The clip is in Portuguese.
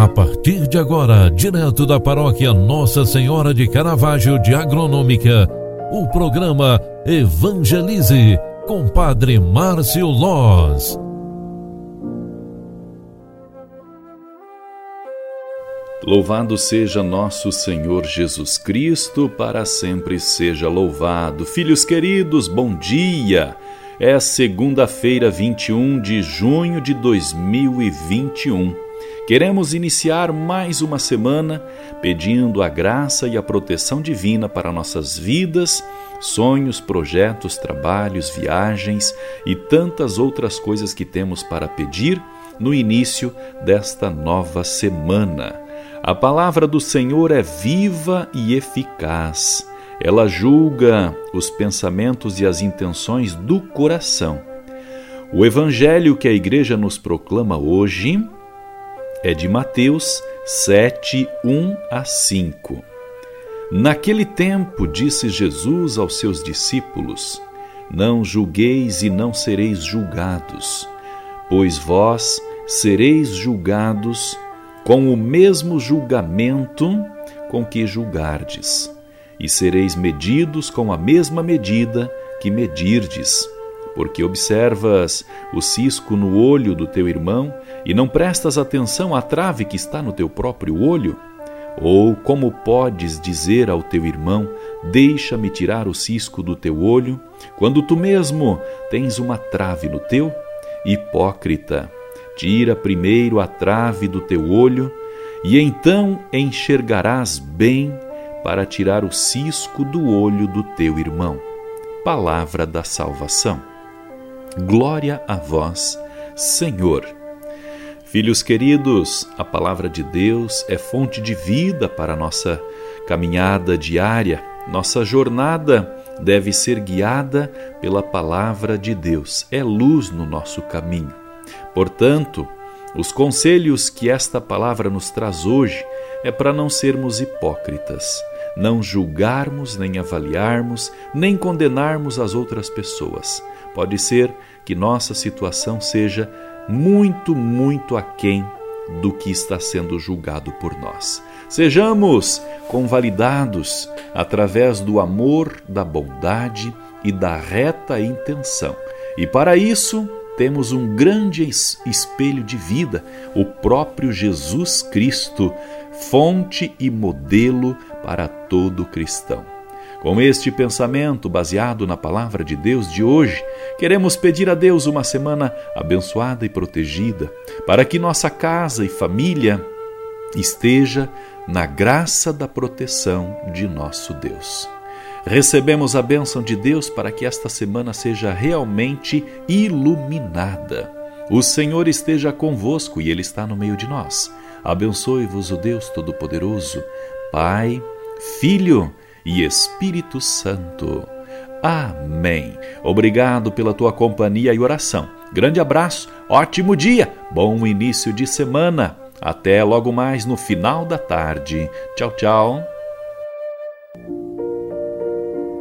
A partir de agora, direto da paróquia Nossa Senhora de Caravaggio de Agronômica, o programa Evangelize com Padre Márcio Loz. Louvado seja nosso Senhor Jesus Cristo, para sempre seja louvado. Filhos queridos, bom dia! É segunda-feira, 21 de junho de 2021. Queremos iniciar mais uma semana pedindo a graça e a proteção divina para nossas vidas, sonhos, projetos, trabalhos, viagens e tantas outras coisas que temos para pedir no início desta nova semana. A palavra do Senhor é viva e eficaz. Ela julga os pensamentos e as intenções do coração. O evangelho que a igreja nos proclama hoje é de Mateus 7, 1 a 5. Naquele tempo, disse Jesus aos seus discípulos: Não julgueis e não sereis julgados, pois vós sereis julgados com o mesmo julgamento com que julgardes, e sereis medidos com a mesma medida que medirdes. Porque observas o cisco no olho do teu irmão e não prestas atenção à trave que está no teu próprio olho? Ou como podes dizer ao teu irmão: Deixa-me tirar o cisco do teu olho, quando tu mesmo tens uma trave no teu? Hipócrita! Tira primeiro a trave do teu olho, e então enxergarás bem para tirar o cisco do olho do teu irmão. Palavra da salvação. Glória a vós, Senhor. Filhos queridos, a palavra de Deus é fonte de vida para a nossa caminhada diária. Nossa jornada deve ser guiada pela palavra de Deus. É luz no nosso caminho. Portanto, os conselhos que esta palavra nos traz hoje é para não sermos hipócritas, não julgarmos, nem avaliarmos, nem condenarmos as outras pessoas. Pode ser que nossa situação seja muito, muito aquém do que está sendo julgado por nós. Sejamos convalidados através do amor, da bondade e da reta intenção. E para isso, temos um grande espelho de vida, o próprio Jesus Cristo, fonte e modelo para todo cristão. Com este pensamento baseado na palavra de Deus de hoje, queremos pedir a Deus uma semana abençoada e protegida, para que nossa casa e família esteja na graça da proteção de nosso Deus. Recebemos a bênção de Deus para que esta semana seja realmente iluminada. O Senhor esteja convosco e Ele está no meio de nós. Abençoe-vos o Deus Todo-Poderoso, Pai, Filho e Espírito Santo. Amém. Obrigado pela tua companhia e oração. Grande abraço, ótimo dia, bom início de semana. Até logo mais no final da tarde. Tchau, tchau.